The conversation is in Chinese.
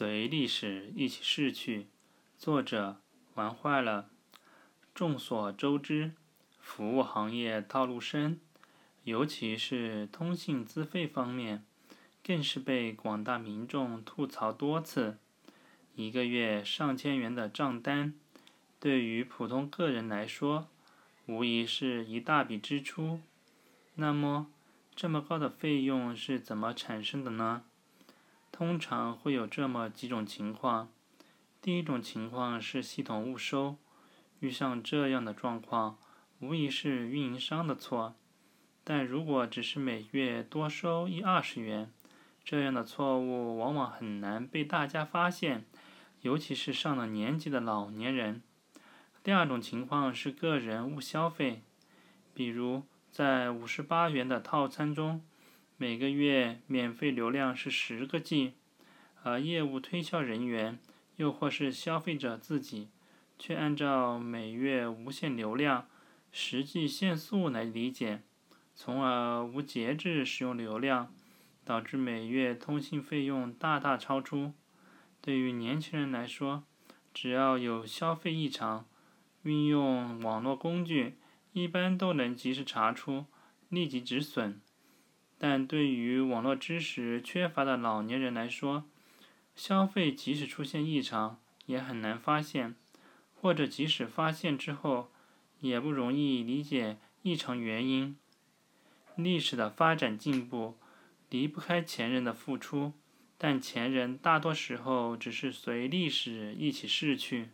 随历史一起逝去。作者玩坏了。众所周知，服务行业套路深，尤其是通信资费方面，更是被广大民众吐槽多次。一个月上千元的账单，对于普通个人来说，无疑是一大笔支出。那么，这么高的费用是怎么产生的呢？通常会有这么几种情况：第一种情况是系统误收，遇上这样的状况，无疑是运营商的错；但如果只是每月多收一二十元，这样的错误往往很难被大家发现，尤其是上了年纪的老年人。第二种情况是个人误消费，比如在五十八元的套餐中。每个月免费流量是十个 G，而业务推销人员又或是消费者自己，却按照每月无限流量、实际限速来理解，从而无节制使用流量，导致每月通信费用大大超出。对于年轻人来说，只要有消费异常，运用网络工具，一般都能及时查出，立即止损。但对于网络知识缺乏的老年人来说，消费即使出现异常，也很难发现，或者即使发现之后，也不容易理解异常原因。历史的发展进步离不开前人的付出，但前人大多时候只是随历史一起逝去。